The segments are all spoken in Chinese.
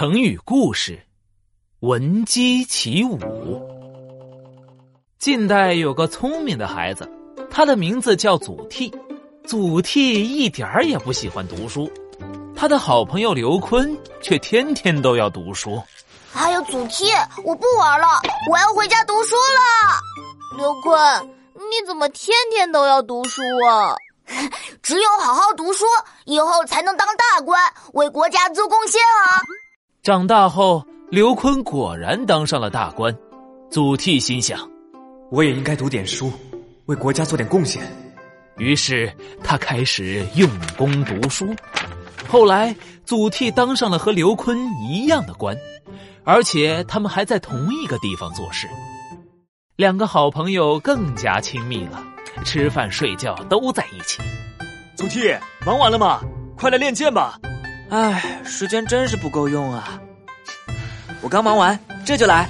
成语故事：闻鸡起舞。近代有个聪明的孩子，他的名字叫祖逖。祖逖一点儿也不喜欢读书，他的好朋友刘坤却天天都要读书。哎呀，祖逖，我不玩了，我要回家读书了。刘坤，你怎么天天都要读书啊？只有好好读书，以后才能当大官，为国家做贡献啊！长大后，刘坤果然当上了大官。祖逖心想，我也应该读点书，为国家做点贡献。于是他开始用功读书。后来，祖逖当上了和刘坤一样的官，而且他们还在同一个地方做事。两个好朋友更加亲密了，吃饭睡觉都在一起。祖逖，忙完了吗？快来练剑吧！唉，时间真是不够用啊！我刚忙完，这就来。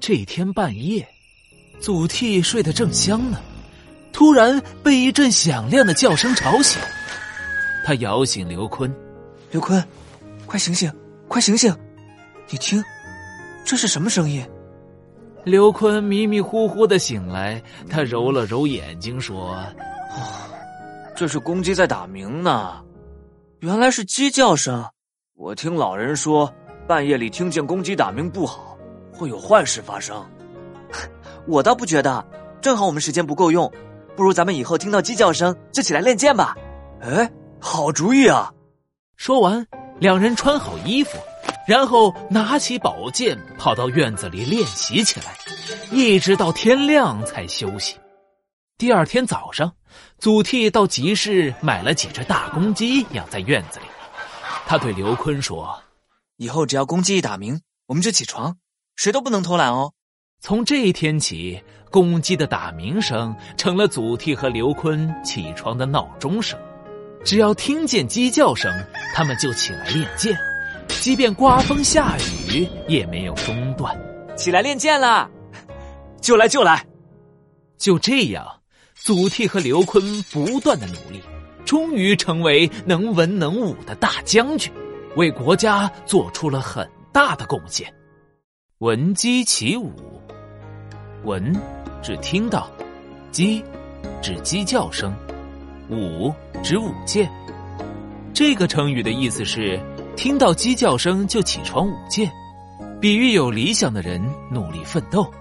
这天半夜，祖逖睡得正香呢，突然被一阵响亮的叫声吵醒。他摇醒刘坤：“刘坤，快醒醒，快醒醒！你听，这是什么声音？”刘坤迷迷糊糊的醒来，他揉了揉眼睛说：“哦，这是公鸡在打鸣呢。原来是鸡叫声。我听老人说，半夜里听见公鸡打鸣不好，会有坏事发生。我倒不觉得，正好我们时间不够用，不如咱们以后听到鸡叫声就起来练剑吧。哎，好主意啊！”说完，两人穿好衣服。然后拿起宝剑，跑到院子里练习起来，一直到天亮才休息。第二天早上，祖逖到集市买了几只大公鸡，养在院子里。他对刘坤说：“以后只要公鸡一打鸣，我们就起床，谁都不能偷懒哦。”从这一天起，公鸡的打鸣声成了祖逖和刘坤起床的闹钟声。只要听见鸡叫声，他们就起来练剑。即便刮风下雨，也没有中断。起来练剑了，就来就来。就这样，祖逖和刘坤不断的努力，终于成为能文能武的大将军，为国家做出了很大的贡献。闻鸡起舞，闻指听到，鸡指鸡叫声，舞指舞剑。这个成语的意思是。听到鸡叫声就起床舞剑，比喻有理想的人努力奋斗。